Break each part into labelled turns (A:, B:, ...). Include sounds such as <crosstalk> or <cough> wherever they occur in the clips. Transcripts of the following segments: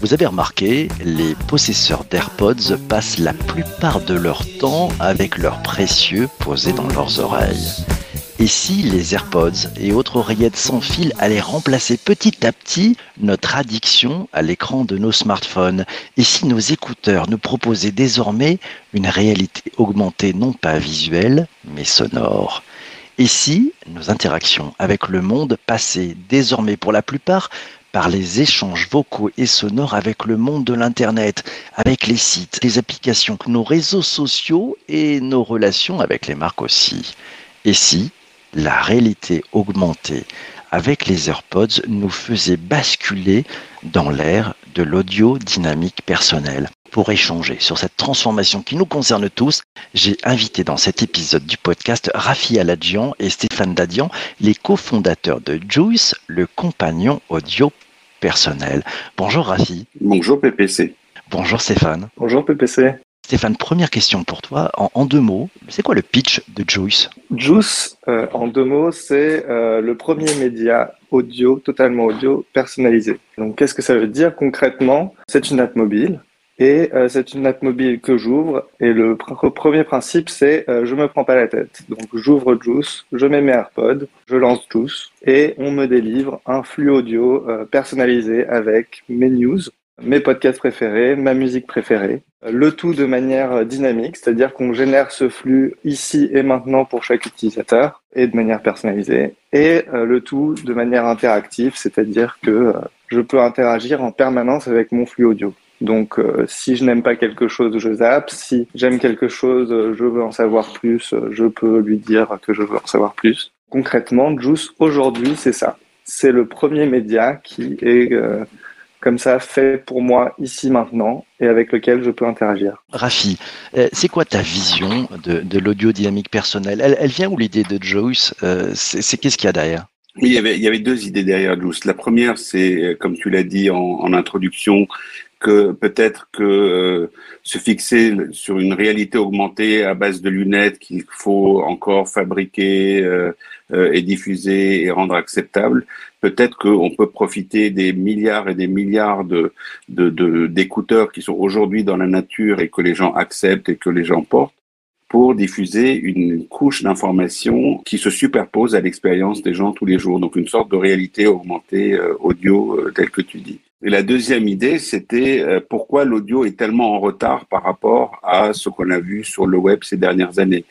A: Vous avez remarqué, les possesseurs d'AirPods passent la plupart de leur temps avec leurs précieux posés dans leurs oreilles. Et si les AirPods et autres oreillettes sans fil allaient remplacer petit à petit notre addiction à l'écran de nos smartphones? Et si nos écouteurs nous proposaient désormais une réalité augmentée non pas visuelle, mais sonore? Et si nos interactions avec le monde passaient désormais pour la plupart par les échanges vocaux et sonores avec le monde de l'Internet, avec les sites, les applications, nos réseaux sociaux et nos relations avec les marques aussi. Et si la réalité augmentée avec les AirPods nous faisait basculer dans l'ère de l'audio dynamique personnel. Pour échanger sur cette transformation qui nous concerne tous, j'ai invité dans cet épisode du podcast Rafi Aladjian et Stéphane Dadian, les cofondateurs de Juice, le compagnon audio personnel. Bonjour Rafi.
B: Bonjour PPC.
A: Bonjour Stéphane.
C: Bonjour PPC.
A: Stéphane, première question pour toi. En, deux mots, c'est quoi le pitch de Juice?
C: Juice, euh, en deux mots, c'est euh, le premier média audio, totalement audio, personnalisé. Donc, qu'est-ce que ça veut dire concrètement? C'est une app mobile. Et euh, c'est une app mobile que j'ouvre. Et le premier principe, c'est je me prends pas la tête. Donc, j'ouvre Juice, je mets mes AirPods, je lance Juice, et on me délivre un flux audio personnalisé avec mes news, mes podcasts préférés, ma musique préférée, le tout de manière dynamique, c'est-à-dire qu'on génère ce flux ici et maintenant pour chaque utilisateur et de manière personnalisée, et euh, le tout de manière interactive, c'est-à-dire que euh, je peux interagir en permanence avec mon flux audio. Donc, euh, si je n'aime pas quelque chose, je zappe. Si j'aime quelque chose, je veux en savoir plus, je peux lui dire que je veux en savoir plus. Concrètement, Juice, aujourd'hui, c'est ça. C'est le premier média qui est comme ça fait pour moi ici maintenant et avec lequel je peux interagir.
A: Rafi, euh, c'est quoi ta vision de, l'audio dynamique personnel? Elle, vient où l'idée de Joyce euh, C'est qu'est-ce qu'il y a derrière?
B: Il y, avait, il y avait deux idées derrière Joyce. La première, c'est, euh, comme tu l'as dit en, introduction, que peut-être que se fixer sur une réalité augmentée à base de lunettes qu'il faut encore fabriquer et diffuser et rendre acceptable, peut-être qu'on peut profiter des milliards et des milliards de, d'écouteurs qui sont aujourd'hui dans la nature et que les gens acceptent et que les gens portent pour diffuser une couche d'informations qui se superpose à l'expérience des gens tous les jours. Donc une sorte de réalité augmentée euh, audio euh, telle que tu dis. Et la deuxième idée, c'était euh, pourquoi l'audio est tellement en retard par rapport à ce qu'on a vu sur le web ces dernières années?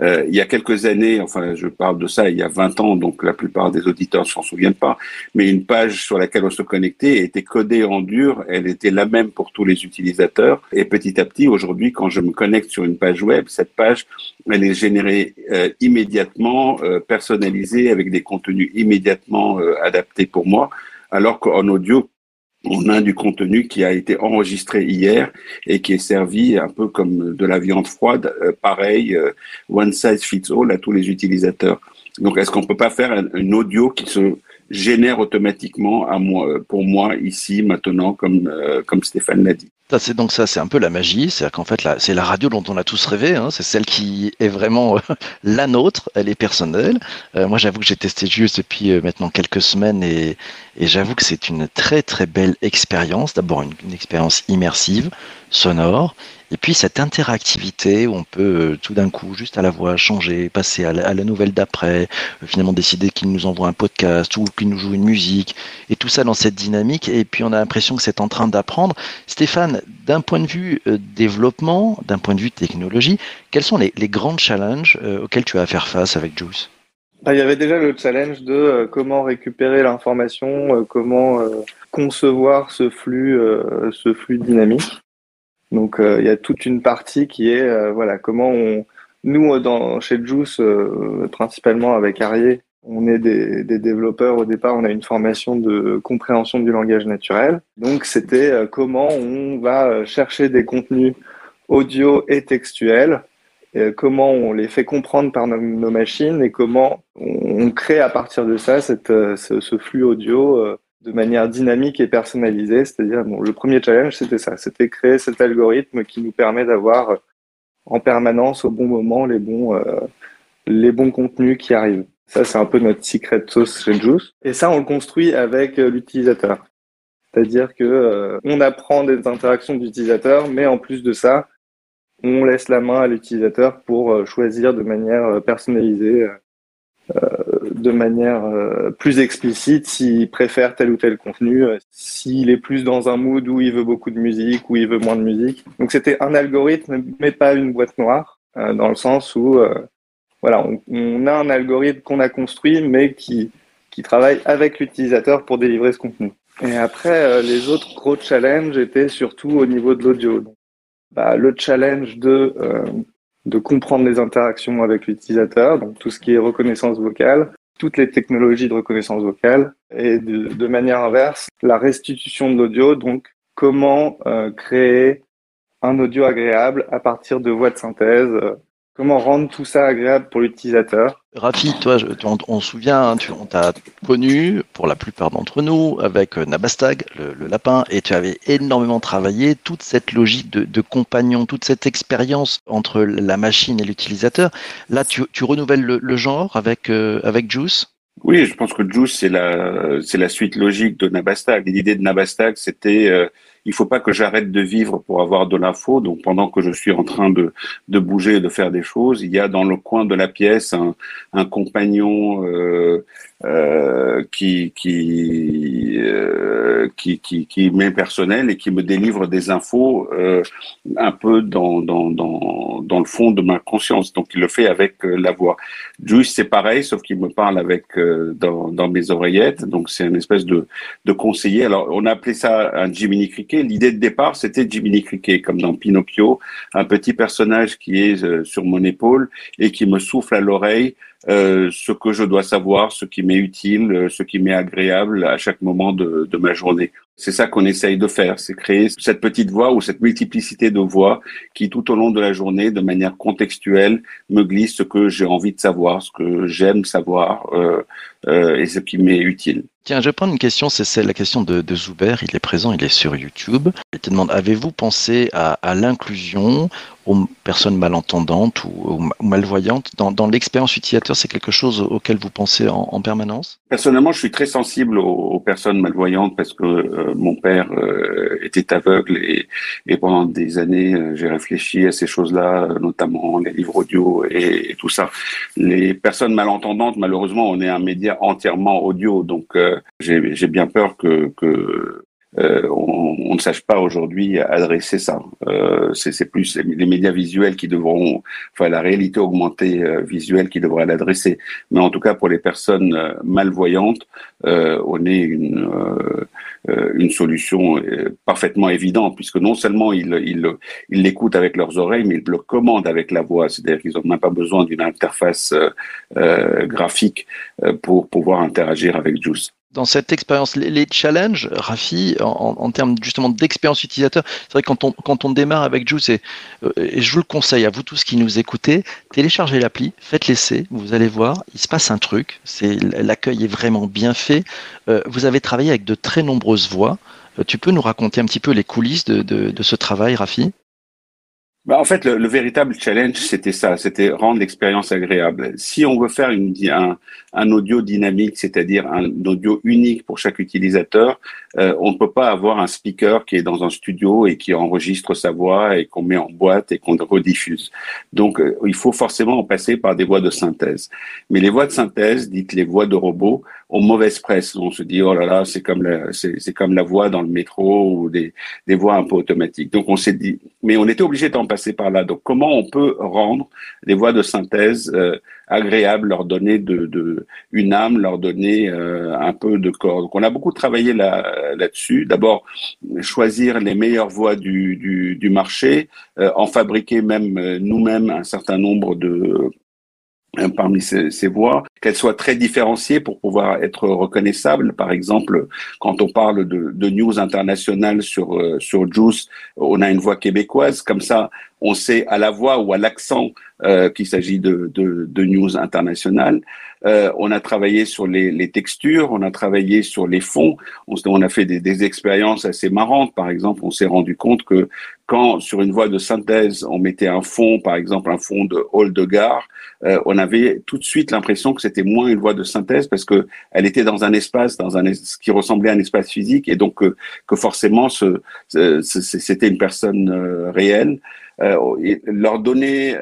B: Euh, il y a quelques années, enfin je parle de ça il y a 20 ans, donc la plupart des auditeurs ne s'en souviennent pas, mais une page sur laquelle on se connectait était codée en dur, elle était la même pour tous les utilisateurs. Et petit à petit, aujourd'hui, quand je me connecte sur une page web, cette page, elle est générée euh, immédiatement, personnalisée, avec des contenus immédiatement adaptés pour moi, alors qu'en audio, on a du contenu qui a été enregistré hier et qui est servi un peu comme de la viande froide, euh, pareil, euh, one size fits all à tous les utilisateurs. Donc, est-ce qu'on peut pas faire un, audio qui se génère automatiquement moi, pour moi ici maintenant, comme euh, comme Stéphane l'a dit?
A: C'est donc ça, c'est un peu la magie. C'est-à-dire qu'en fait, c'est la radio dont on a tous rêvé. Hein. c'est celle qui est vraiment euh, <laughs> la nôtre. Elle est personnelle. Euh, moi, j'avoue que j'ai testé juste depuis euh, maintenant quelques semaines et, j'avoue que c'est une très très belle expérience. D'abord, une expérience immersive, sonore, et puis cette interactivité où on peut euh, tout d'un coup, juste à la voix, changer, passer à la, nouvelle d'après, euh, finalement décider qu'il nous envoie un podcast ou qu'il nous joue une musique, et tout ça dans cette dynamique. Et puis on a l'impression que c'est en train d'apprendre. Stéphane, d'un point de vue euh, développement, d'un point de vue technologie, quels sont les, grands challenges auxquels tu as à faire face avec Juice
C: bah, il y avait déjà le challenge de comment récupérer l'information, comment concevoir ce flux, ce flux dynamique. Donc euh, il y a toute une partie qui est euh, voilà comment on nous dans chez Juice euh, principalement avec Arié on est des, développeurs au départ, on a une formation de compréhension du langage naturel. Donc c'était comment on va chercher des contenus audio et textuels, comment on les fait comprendre par nos, machines et comment on, crée à partir de ça ce, flux audio de manière dynamique et personnalisée. C'est-à-dire, bon, le premier challenge, c'était ça, c'était créer cet algorithme qui nous permet d'avoir euh, en permanence, au bon moment, les bons, euh, les bons contenus qui arrivent. Ça, c'est un peu notre secret sauce chez Juice. Et ça, on le construit avec l'utilisateur. C'est-à-dire que on apprend des interactions d'utilisateur, mais en plus de ça, on laisse la main à l'utilisateur pour choisir de manière personnalisée euh, de manière euh, plus explicite s'il préfère tel ou tel contenu, euh, s'il est plus dans un mood où il veut beaucoup de musique, ou il veut moins de musique. Donc c'était un algorithme, mais pas une boîte noire, dans le sens où voilà, on, a un algorithme qu'on a construit, mais qui, qui travaille avec l'utilisateur pour délivrer ce contenu. Et après, les autres gros challenges étaient surtout au niveau de l'audio. Bah, le challenge de de comprendre les interactions avec l'utilisateur, donc tout ce qui est reconnaissance vocale, toutes les technologies de reconnaissance vocale, et de, manière inverse, la restitution de l'audio, donc comment euh, créer un audio agréable à partir de voix de synthèse, euh, Comment rendre tout ça agréable pour l'utilisateur?
A: Rafi, toi, on, se souvient, hein, tu, on t'a connu, pour la plupart d'entre nous, avec euh, Nabastag, le, lapin, et tu avais énormément travaillé toute cette logique de, compagnon, toute cette expérience entre la machine et l'utilisateur. Là, tu, renouvelles le, genre avec, euh, avec Juice?
B: Oui, je pense que Juice, c'est la, c'est la suite logique de Nabastag. L'idée de Nabastag, c'était euh, il faut pas que j'arrête de vivre pour avoir de l'info. Donc pendant que je suis en train de, de bouger et de faire des choses, il y a dans le coin de la pièce un, un compagnon euh, euh, qui qui, euh, qui, qui qui m'est personnel et qui me délivre des infos euh, un peu dans, dans dans dans le fond de ma conscience. Donc il le fait avec euh, la voix. Juice c'est pareil, sauf qu'il me parle avec euh, dans dans mes oreillettes. Donc c'est une espèce de de conseiller. Alors on a appelé ça un Jiminy Cricket L'idée de départ, c'était Jiminy Cricket, comme dans Pinocchio, un petit personnage qui est sur mon épaule et qui me souffle à l'oreille euh, ce que je dois savoir, ce qui m'est utile, euh, ce qui m'est agréable à chaque moment de, de ma journée. C'est ça qu'on essaye de faire, c'est créer cette petite voix ou cette multiplicité de voix qui, tout au long de la journée, de manière contextuelle, me glisse ce que j'ai envie de savoir, ce que j'aime savoir euh, euh, et ce qui m'est utile.
A: Tiens, je vais prendre une question, c'est la question de, de, Zuber. Il est présent, il est sur YouTube. Il te demande avez-vous pensé à, à l'inclusion aux personnes malentendantes ou, malvoyantes dans, dans l'expérience utilisateur? C'est quelque chose auquel vous pensez en, en permanence?
B: Personnellement, je suis très sensible aux, aux personnes malvoyantes parce que euh, mon père euh, était aveugle et, pendant des années, euh, j'ai réfléchi à ces choses-là, notamment les livres audio et, tout ça. Les personnes malentendantes, malheureusement, on est un média entièrement audio, donc j'ai bien peur que euh, on, ne sache pas aujourd'hui adresser ça. Euh, c'est plus les médias visuels qui devront, enfin la réalité augmentée euh, visuelle qui devra l'adresser. Mais en tout cas pour les personnes euh, malvoyantes, euh, on est une une solution parfaitement évidente puisque non seulement ils l'écoutent avec leurs oreilles, mais ils le commandent avec la voix. C'est-à-dire qu'ils n'ont même pas besoin d'une interface graphique pour pouvoir interagir avec Juice
A: dans cette expérience, les, challenges, Rafi, en, termes justement d'expérience utilisateur, c'est vrai que quand on, démarre avec Juice, et, euh, et, je vous le conseille à vous tous qui nous écoutez, téléchargez l'appli, faites l'essai, vous allez voir, il se passe un truc, c'est l'accueil est vraiment bien fait. Euh, vous avez travaillé avec de très nombreuses voix. Euh, tu peux nous raconter un petit peu les coulisses de, de, de ce travail, Rafi?
B: Bah, en fait, le, le véritable challenge, c'était ça, c'était rendre l'expérience agréable. Si on veut faire un audio dynamique, c'est-à-dire un audio unique pour chaque utilisateur, euh, on ne peut pas avoir un speaker qui est dans un studio et qui enregistre sa voix et qu'on met en boîte et qu'on rediffuse. Donc, euh, il faut forcément passer par des voix de synthèse. Mais les voix de synthèse, dites les voix de robots, ont mauvaise presse. On se dit oh là là, c'est comme la, c'est comme la voix dans le métro ou des, des voix un peu automatiques. Donc on s'est dit, mais on était obligé d'en passer par là. Donc comment on peut rendre les voix de synthèse euh, agréables, leur donner de, de, une âme, leur donner euh, un peu de corps. Donc on a beaucoup travaillé là là-dessus. D'abord choisir les meilleures voix du, du, du marché, euh, en fabriquer même nous-mêmes un certain nombre de Hein, parmi ces, ces voix, qu'elles soient très différenciées pour pouvoir être reconnaissables. Par exemple, quand on parle de, de news internationales sur euh, sur Juice, on a une voix québécoise. Comme ça, on sait à la voix ou à l'accent euh, qu'il s'agit de, de, de, news internationales. Euh, on a travaillé sur les, les, textures, on a travaillé sur les fonds. On, on a fait des, des, expériences assez marrantes. Par exemple, on s'est rendu compte que quand sur une voie de synthèse, on mettait un fond, par exemple un fond de hall de gare, euh, on avait tout de suite l'impression que c'était moins une voie de synthèse parce que elle était dans un espace, dans un ce qui ressemblait à un espace physique, et donc euh, que forcément ce, c'était une personne euh, réelle. Leur donner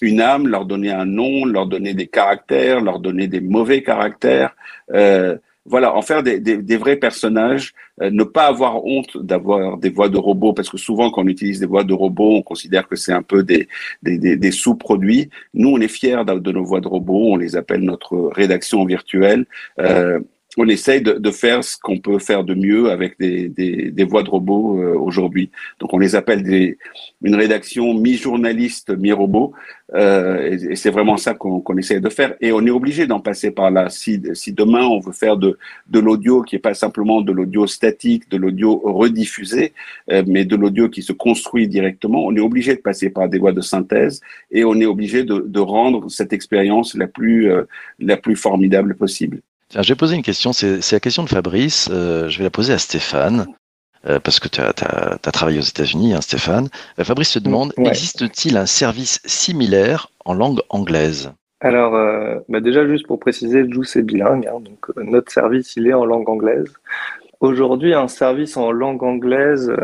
B: une âme, leur donner un nom, leur donner des caractères, leur donner des mauvais caractères. Euh, voilà, en faire des, des, des vrais personnages, euh, ne pas avoir honte d'avoir des voix de robots, parce que souvent quand on utilise des voix de robots, on considère que c'est un peu des, des, des sous-produits. Nous, on est fiers de, de, nos voix de robots, on les appelle notre rédaction virtuelle. Euh, on essaye de, de faire ce qu'on peut faire de mieux avec des, des, des voix de robots euh, aujourd'hui. Donc on les appelle des, une rédaction mi-journaliste, mi-robot, euh, et, c'est vraiment ça qu'on qu'on essaye de faire. Et on est obligé d'en passer par là. Si, si demain on veut faire de, de l'audio qui est pas simplement de l'audio statique, de l'audio rediffusé, euh, mais de l'audio qui se construit directement, on est obligé de passer par des voies de synthèse et on est obligé de, de rendre cette expérience la plus, euh, la plus formidable possible.
A: Tiens, je vais poser une question, c'est la question de Fabrice, euh, je vais la poser à Stéphane, euh, parce que tu as, as, as, travaillé aux États-Unis, hein, Stéphane. Euh, Fabrice se demande, ouais. existe-t-il un service similaire en langue anglaise?
C: Alors, euh, bah déjà, juste pour préciser, Juice est bilingue, hein, donc notre service, il est en langue anglaise. Aujourd'hui, un service en langue anglaise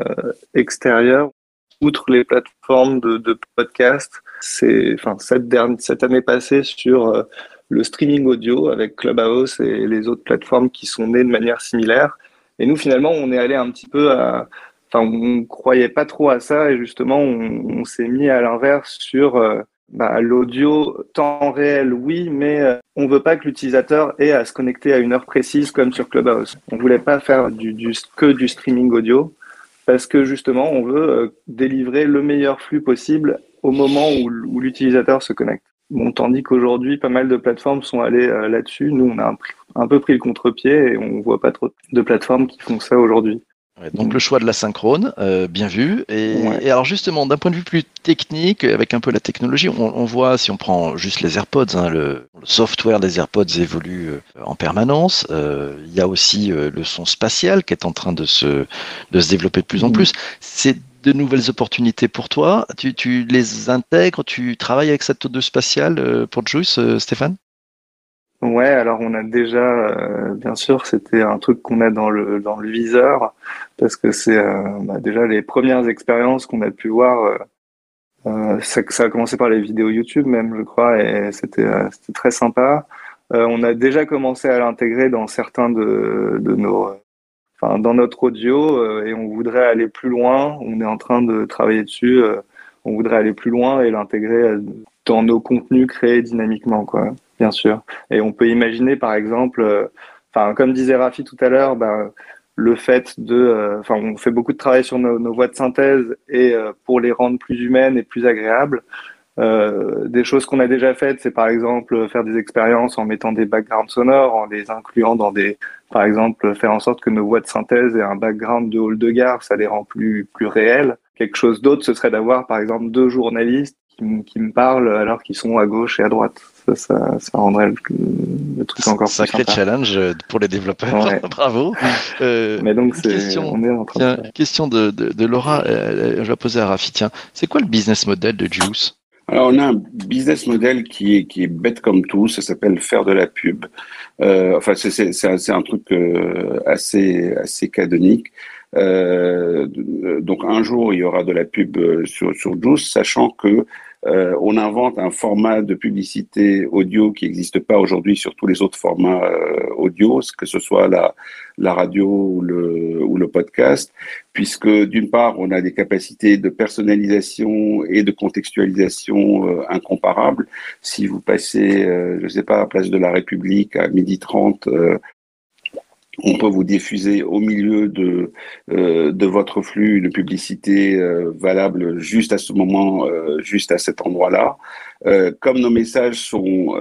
C: extérieure, outre les plateformes de, de podcast, c'est, enfin, cette, dernière, cette année passée sur le streaming audio avec Clubhouse et les autres plateformes qui sont nées de manière similaire. Et nous, finalement, on est allé un petit peu à. Enfin, on croyait pas trop à ça et justement, on, s'est mis à l'inverse sur euh, bah, l'audio temps réel, oui, mais euh, on veut pas que l'utilisateur ait à se connecter à une heure précise comme sur Clubhouse. On voulait pas faire du, du que du streaming audio parce que justement, on veut euh, délivrer le meilleur flux possible au moment où l'utilisateur se connecte. Bon, tandis qu'aujourd'hui, pas mal de plateformes sont allées euh, là-dessus. Nous, on a un, un, peu pris le contre-pied et on voit pas trop de plateformes qui font ça aujourd'hui.
A: Ouais, donc, le choix de la synchrone, euh, bien vu. Et, ouais. et alors justement, d'un point de vue plus technique, avec un peu la technologie, on, on voit, si on prend juste les AirPods, hein, le, le, software des AirPods évolue euh, en permanence. Euh, il y a aussi le son spatial qui est en train de se, de se développer de plus en mmh. plus. C'est de nouvelles opportunités pour toi. Tu, les intègres, tu travailles avec cette audio spatiale euh, pour Juice, euh, Stéphane?
C: Ouais, alors on a déjà, euh, bien sûr, c'était un truc qu'on a dans le dans le viseur parce que c'est bah, déjà les premières expériences qu'on a pu voir. Euh, ça, ça, a commencé par les vidéos YouTube même, je crois, et c'était très sympa. on a déjà commencé à l'intégrer dans certains de nos enfin, dans notre audio euh, et on voudrait aller plus loin. On est en train de travailler dessus. Euh, on voudrait aller plus loin et l'intégrer euh, dans nos contenus créés dynamiquement, quoi, bien sûr. Et on peut imaginer, par exemple, enfin, comme disait Rafi tout à l'heure, ben, le fait de, enfin, on fait beaucoup de travail sur nos, nos voix de synthèse et pour les rendre plus humaines et plus agréables. Euh, des choses qu'on a déjà faites, c'est par exemple faire des expériences en mettant des backgrounds sonores, en les incluant dans des, par exemple, faire en sorte que nos voix de synthèse aient un background de hall de gare, ça les rend plus plus réels. Quelque chose d'autre, ce serait d'avoir par exemple deux journalistes qui, qui me parlent alors qu'ils sont à gauche et à droite. Ça, ça, ça rendrait le, le, truc encore
A: Sacré
C: plus
A: sympa. challenge pour les développeurs. Ouais. <laughs> Bravo.
C: Euh, Mais donc, question, on est en train
A: tiens, de question de, de, de Laura, euh, je vais poser à Rafi. Tiens, c'est quoi le business model de Juice?
B: Alors, on a un business model qui est, qui est bête comme tout, ça s'appelle faire de la pub. Euh, enfin, c'est un, un, truc euh, assez, assez canonique. Euh, donc, un jour, il y aura de la pub euh, sur, sur Juice, sachant que euh, on invente un format de publicité audio qui n'existe pas aujourd'hui sur tous les autres formats euh, audio, que ce soit la, la radio ou le, ou le podcast, puisque d'une part, on a des capacités de personnalisation et de contextualisation euh, incomparables. Si vous passez, euh, je ne sais pas, à Place de la République à midi 30, on peut vous diffuser au milieu de, euh, de votre flux une publicité euh, valable juste à ce moment, euh, juste à cet endroit-là. Euh, comme nos messages sont,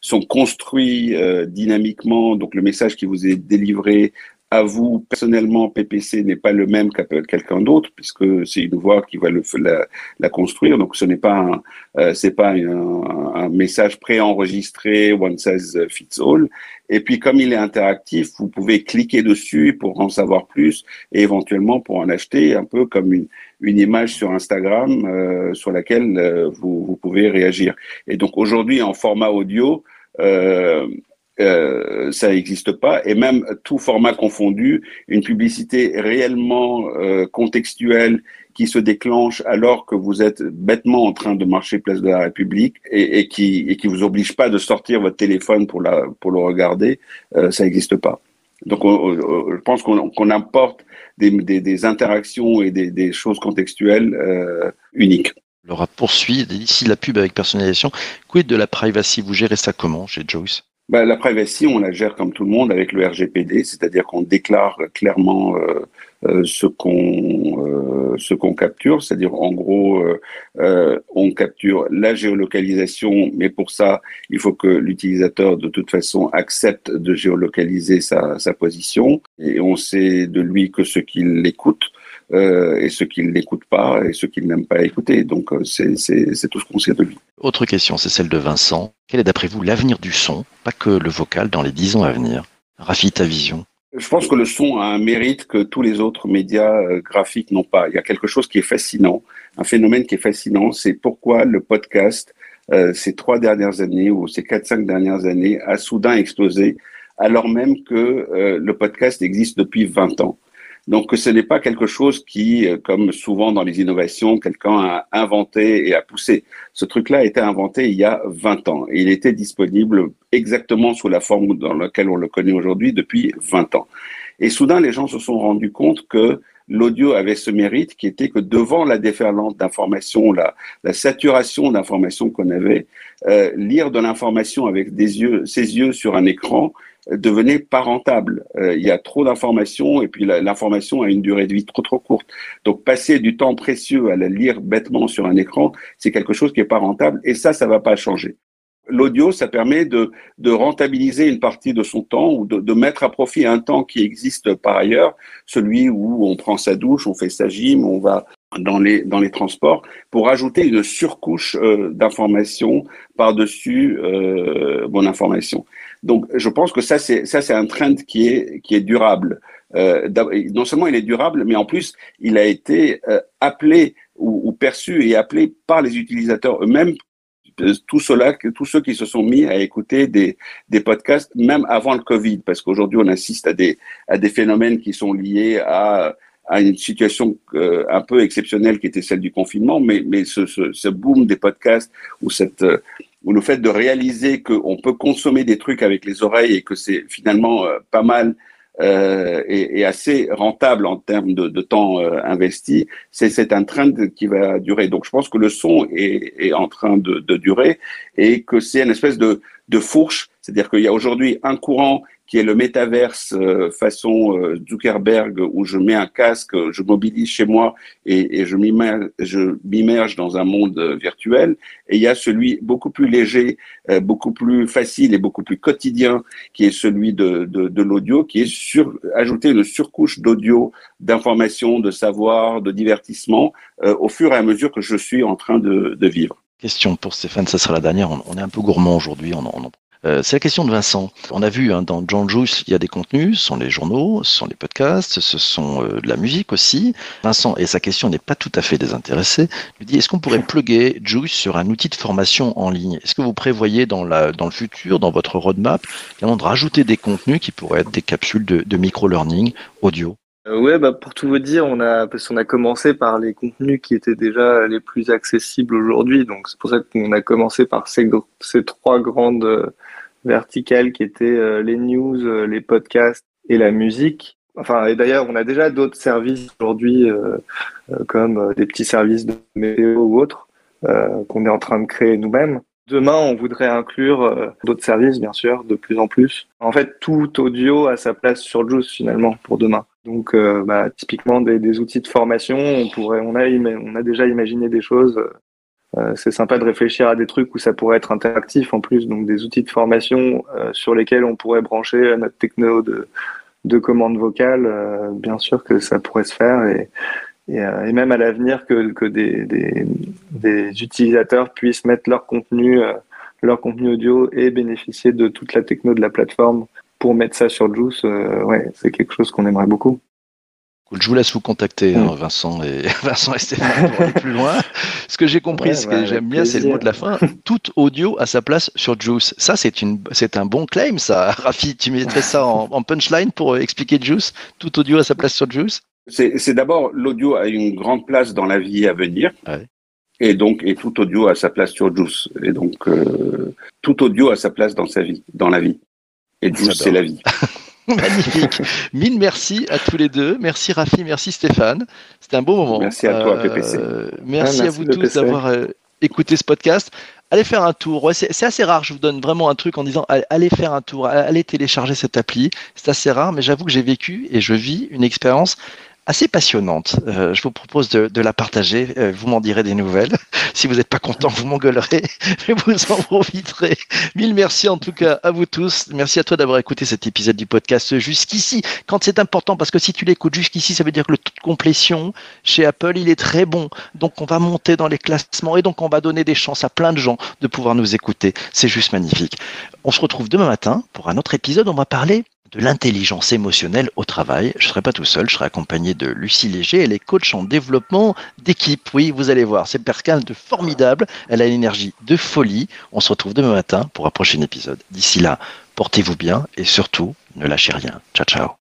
B: sont construits dynamiquement, donc le message qui vous est délivré à vous personnellement, PPC n'est pas le même qu'à quelqu'un d'autre, puisque c'est une voix qui va la, la construire. Donc, ce n'est pas un, euh, c'est pas un, un message préenregistré one size fits all. Et puis, comme il est interactif, vous pouvez cliquer dessus pour en savoir plus et éventuellement pour en acheter, un peu comme une, une image sur Instagram euh, sur laquelle euh, vous, vous, pouvez réagir. Et donc, aujourd'hui, en format audio, euh, ça n'existe pas. Et même tout format confondu, une publicité réellement euh, contextuelle qui se déclenche alors que vous êtes bêtement en train de marcher place de la République et, et qui et qui vous oblige pas de sortir votre téléphone pour la pour le regarder, euh, ça n'existe pas. Donc, je pense qu'on qu'on importe des, des, interactions et des, des choses contextuelles euh, uniques.
A: Laura poursuit ici la pub avec personnalisation. Quid de la privacy? Vous gérez ça comment chez Joyce?
B: Ben, la privacy, on la gère comme tout le monde avec le RGPD, c'est-à-dire qu'on déclare clairement euh, euh, ce qu'on euh, ce qu'on capture, c'est-à-dire en gros, euh, on capture la géolocalisation, mais pour ça, il faut que l'utilisateur de toute façon accepte de géolocaliser sa, sa position, et on sait de lui que ce qu'il écoute. Euh, et ceux qui ne l'écoutent pas et ceux qui n'aiment pas écouter. Donc euh, c'est tout ce qu'on sait de lui.
A: Autre question, c'est celle de Vincent. Quel est d'après vous l'avenir du son, pas que le vocal, dans les dix ans à venir Rafi, ta vision
B: je pense que le son a un mérite que tous les autres médias euh, graphiques n'ont pas. Il y a quelque chose qui est fascinant, un phénomène qui est fascinant, c'est pourquoi le podcast, euh, ces trois dernières années ou ces quatre, cinq dernières années, a soudain explosé, alors même que euh, le podcast existe depuis 20 ans. Donc ce n'est pas quelque chose qui, euh, comme souvent dans les innovations, quelqu'un a inventé et a poussé. Ce truc-là a été inventé il y a 20 ans et il était disponible exactement sous la forme dans laquelle on le connaît aujourd'hui depuis 20 ans. Et soudain, les gens se sont rendus compte que l'audio avait ce mérite qui était que devant la déferlante d'informations, la, saturation d'informations qu'on avait, euh, lire de l'information avec des yeux, ses yeux sur un écran, devenait pas rentable. Euh, il y a trop d'informations et puis l'information a une durée de vie trop trop courte. Donc passer du temps précieux à la lire bêtement sur un écran, c'est quelque chose qui est pas rentable et ça, ça va pas changer. L'audio, ça permet de, de, rentabiliser une partie de son temps ou de, de, mettre à profit un temps qui existe par ailleurs, celui où on prend sa douche, on fait sa gym, on va dans les, dans les transports, pour ajouter une surcouche euh, d'informations par-dessus euh, mon information. Donc, je pense que ça, c'est ça, c'est un trend qui est qui est durable. Euh, non seulement il est durable, mais en plus, il a été euh, appelé ou, ou, perçu et appelé par les utilisateurs eux-mêmes. Tout cela, tous ceux qui se sont mis à écouter des, des podcasts, même avant le Covid, parce qu'aujourd'hui on assiste à des à des phénomènes qui sont liés à à une situation euh, un peu exceptionnelle qui était celle du confinement, mais, mais ce, ce, ce boom des podcasts ou cette euh, ou le fait de réaliser qu'on peut consommer des trucs avec les oreilles et que c'est finalement euh, pas mal euh, et, et, assez rentable en termes de, de temps euh, investi, c'est un trend qui va durer. Donc je pense que le son est, est en train de, de, durer et que c'est une espèce de, de fourche, c'est-à-dire qu'il y a aujourd'hui un courant qui est le métaverse euh, façon euh, Zuckerberg, où je mets un casque, je mobilise chez moi et, et je m'immerge dans un monde euh, virtuel. Et il y a celui beaucoup plus léger, beaucoup plus facile et beaucoup plus quotidien, qui est celui de, de, de l'audio, qui est sur, ajouter une surcouche d'audio, d'information, de savoir, de divertissement, au fur et à mesure que je suis en train de, de vivre.
A: Question pour Stéphane, ça sera la dernière. On, est un peu gourmand aujourd'hui, on, euh, c'est la question de Vincent. On a vu hein, dans John Juice, il y a des contenus, ce sont les journaux, ce sont les podcasts, ce sont euh, de la musique aussi. Vincent, et sa question n'est pas tout à fait désintéressée, lui dit est-ce qu'on pourrait plugger Juice sur un outil de formation en ligne? Est-ce que vous prévoyez dans, la, dans le futur, dans votre roadmap, de rajouter des contenus qui pourraient être des capsules de micro-learning audio?
C: Euh, ouais, bah pour tout vous dire, on a parce qu'on a commencé par les contenus qui étaient déjà les plus accessibles aujourd'hui, donc c'est pour ça qu'on a commencé par ces, ces trois grandes verticales qui étaient euh, les news, euh, les podcasts et la musique. Enfin, et d'ailleurs, on a déjà d'autres services aujourd'hui, euh, comme des petits services de météo ou autres, qu'on est en train de créer nous-mêmes. Demain, on voudrait inclure d'autres services, bien sûr, de plus en plus. En fait, tout audio a sa place sur Juice finalement pour demain. Donc, bah, typiquement des, outils de formation, on pourrait, on a, déjà imaginé des choses euh, c'est sympa de réfléchir à des trucs où ça pourrait être interactif en plus, donc des outils de formation euh, sur lesquels on pourrait brancher notre techno de, de commandes vocales, euh, bien sûr que ça pourrait se faire et, euh, même à l'avenir que, que des, des, des, utilisateurs puissent mettre leur contenu, euh, leur contenu audio et bénéficier de toute la techno de la plateforme pour mettre ça sur Juice. ouais, c'est quelque chose qu'on aimerait beaucoup.
A: Je vous laisse vous contacter, hein, mm. Vincent, et, <laughs> Vincent et Stéphane, pour aller plus loin. Ce que j'ai compris, ce que j'aime bien, c'est le mot de la fin. <laughs> Tout audio à sa place sur Juice. Ça, c'est une, c'est un bon claim, ça. <laughs> Rafi, tu mettrais ça en, punchline pour expliquer Juice. Tout audio à sa place sur Juice.
B: C'est d'abord l'audio a une grande place dans la vie à venir. Et donc, et tout audio a sa place sur Juice. Et donc, euh, tout audio a sa place dans sa vie, dans la vie. Et Juice, c'est la vie. <laughs>
A: Magnifique. Mille merci à tous les deux. Merci Rafi, merci Stéphane. C'était un beau moment.
B: Merci à toi, PPC.
A: Euh, merci, à vous tous d'avoir euh, écouté ce podcast. Allez faire un tour. c'est assez rare. Je vous donne vraiment un truc en disant allez faire un tour, allez télécharger cette appli. C'est assez rare, mais j'avoue que j'ai vécu et je vis une expérience assez passionnante. Euh, je vous propose de, la partager. Euh, vous m'en direz des nouvelles. <laughs> si vous n'êtes pas content, vous m'engueulerez, <laughs> mais vous en profiterez. Mille merci en tout cas à vous tous. Merci à toi d'avoir écouté cet épisode du podcast jusqu'ici. Quand c'est important, parce que si tu l'écoutes jusqu'ici, ça veut dire que le taux de complétion chez Apple, il est très bon. Donc on va monter dans les classements et donc on va donner des chances à plein de gens de pouvoir nous écouter. C'est juste magnifique. On se retrouve demain matin pour un autre épisode. On va parler de l'intelligence émotionnelle au travail. Je ne serai pas tout seul, je serai accompagné de Lucie Léger. Elle est coach en développement d'équipe. Oui, vous allez voir, c'est quelqu'un de formidable. Elle a une énergie de folie. On se retrouve demain matin pour un prochain épisode. D'ici là, portez-vous bien et surtout, ne lâchez rien. Ciao, ciao.